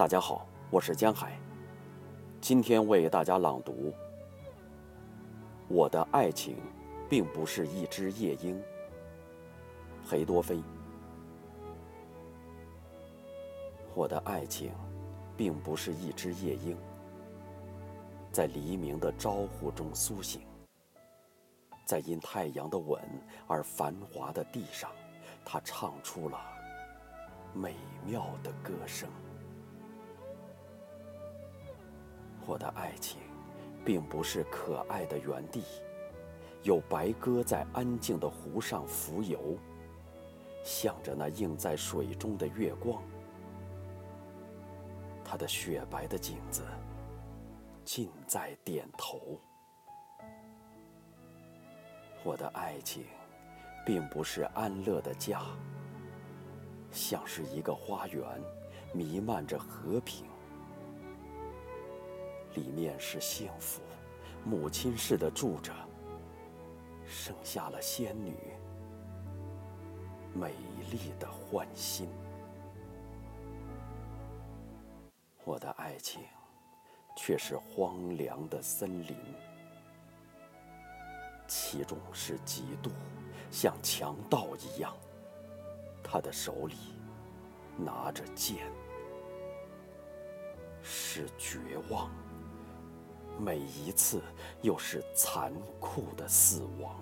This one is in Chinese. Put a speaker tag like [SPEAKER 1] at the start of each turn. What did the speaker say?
[SPEAKER 1] 大家好，我是江海，今天为大家朗读。我的爱情，并不是一只夜莺。裴多菲。我的爱情，并不是一只夜莺，在黎明的招呼中苏醒，在因太阳的吻而繁华的地上，它唱出了美妙的歌声。我的爱情，并不是可爱的园地，有白鸽在安静的湖上浮游，向着那映在水中的月光。它的雪白的颈子，尽在点头。我的爱情，并不是安乐的家，像是一个花园，弥漫着和平。里面是幸福，母亲似的住着，生下了仙女，美丽的欢心。我的爱情，却是荒凉的森林，其中是嫉妒，像强盗一样，他的手里拿着剑，是绝望。每一次，又是残酷的死亡。